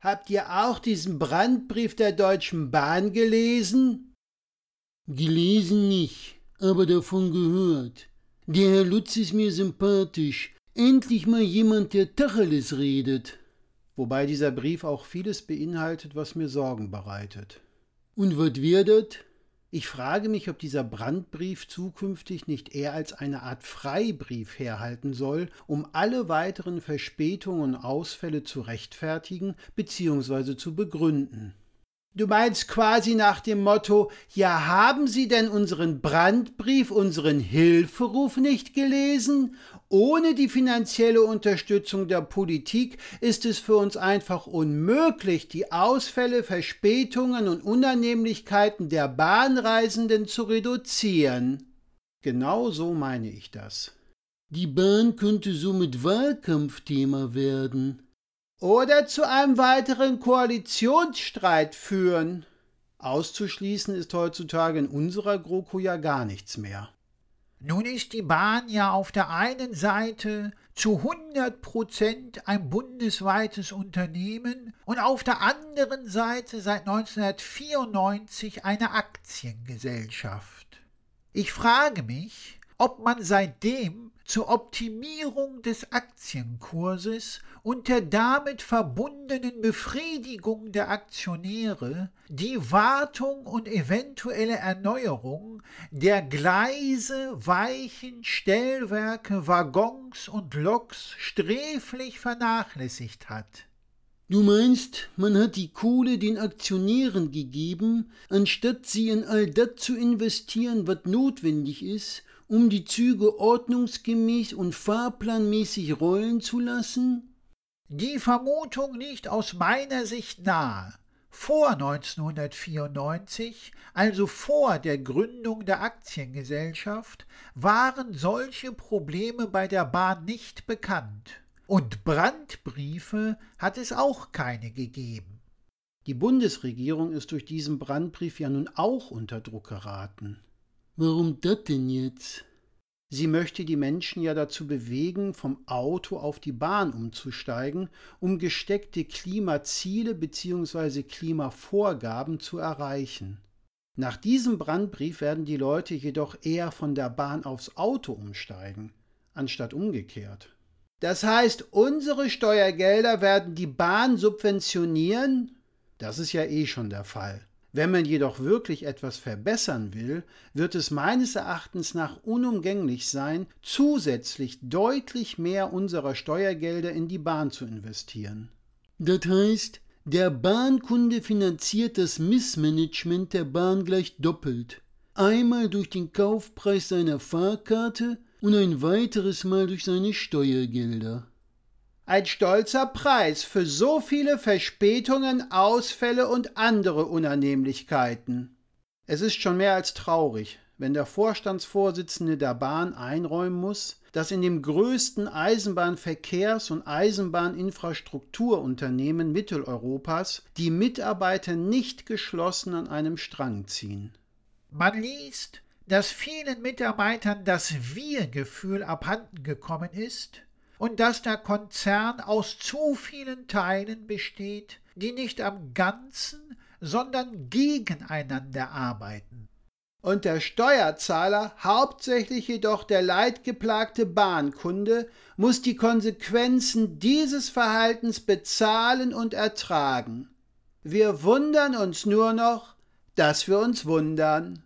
Habt ihr auch diesen Brandbrief der Deutschen Bahn gelesen? Gelesen nicht, aber davon gehört. Der Herr Lutz ist mir sympathisch. Endlich mal jemand, der Tacheles redet. Wobei dieser Brief auch vieles beinhaltet, was mir Sorgen bereitet. Und was wär dat? Ich frage mich, ob dieser Brandbrief zukünftig nicht eher als eine Art Freibrief herhalten soll, um alle weiteren Verspätungen und Ausfälle zu rechtfertigen bzw. zu begründen. Du meinst quasi nach dem Motto, ja haben Sie denn unseren Brandbrief, unseren Hilferuf nicht gelesen? Ohne die finanzielle Unterstützung der Politik ist es für uns einfach unmöglich, die Ausfälle, Verspätungen und Unannehmlichkeiten der Bahnreisenden zu reduzieren. Genau so meine ich das. Die Bahn könnte somit Wahlkampfthema werden oder zu einem weiteren Koalitionsstreit führen. Auszuschließen ist heutzutage in unserer GroKo ja gar nichts mehr. Nun ist die Bahn ja auf der einen Seite zu 100 Prozent ein bundesweites Unternehmen und auf der anderen Seite seit 1994 eine Aktiengesellschaft. Ich frage mich, ob man seitdem zur Optimierung des Aktienkurses und der damit verbundenen Befriedigung der Aktionäre die Wartung und eventuelle Erneuerung der Gleise, Weichen, Stellwerke, Waggons und Loks sträflich vernachlässigt hat. Du meinst, man hat die Kohle den Aktionären gegeben, anstatt sie in all das zu investieren, was notwendig ist, um die Züge ordnungsgemäß und fahrplanmäßig rollen zu lassen? Die Vermutung liegt aus meiner Sicht nahe. Vor 1994, also vor der Gründung der Aktiengesellschaft, waren solche Probleme bei der Bahn nicht bekannt. Und Brandbriefe hat es auch keine gegeben. Die Bundesregierung ist durch diesen Brandbrief ja nun auch unter Druck geraten. Warum das denn jetzt? Sie möchte die Menschen ja dazu bewegen, vom Auto auf die Bahn umzusteigen, um gesteckte Klimaziele bzw. Klimavorgaben zu erreichen. Nach diesem Brandbrief werden die Leute jedoch eher von der Bahn aufs Auto umsteigen, anstatt umgekehrt. Das heißt, unsere Steuergelder werden die Bahn subventionieren? Das ist ja eh schon der Fall. Wenn man jedoch wirklich etwas verbessern will, wird es meines Erachtens nach unumgänglich sein, zusätzlich deutlich mehr unserer Steuergelder in die Bahn zu investieren. Das heißt, der Bahnkunde finanziert das Missmanagement der Bahn gleich doppelt. Einmal durch den Kaufpreis seiner Fahrkarte und ein weiteres Mal durch seine Steuergelder. Ein stolzer Preis für so viele Verspätungen, Ausfälle und andere Unannehmlichkeiten. Es ist schon mehr als traurig, wenn der Vorstandsvorsitzende der Bahn einräumen muss, dass in dem größten Eisenbahnverkehrs- und Eisenbahninfrastrukturunternehmen Mitteleuropas die Mitarbeiter nicht geschlossen an einem Strang ziehen. Man liest, dass vielen Mitarbeitern das Wir-Gefühl abhanden gekommen ist und dass der Konzern aus zu vielen Teilen besteht, die nicht am Ganzen, sondern gegeneinander arbeiten. Und der Steuerzahler, hauptsächlich jedoch der leidgeplagte Bahnkunde, muss die Konsequenzen dieses Verhaltens bezahlen und ertragen. Wir wundern uns nur noch, dass wir uns wundern.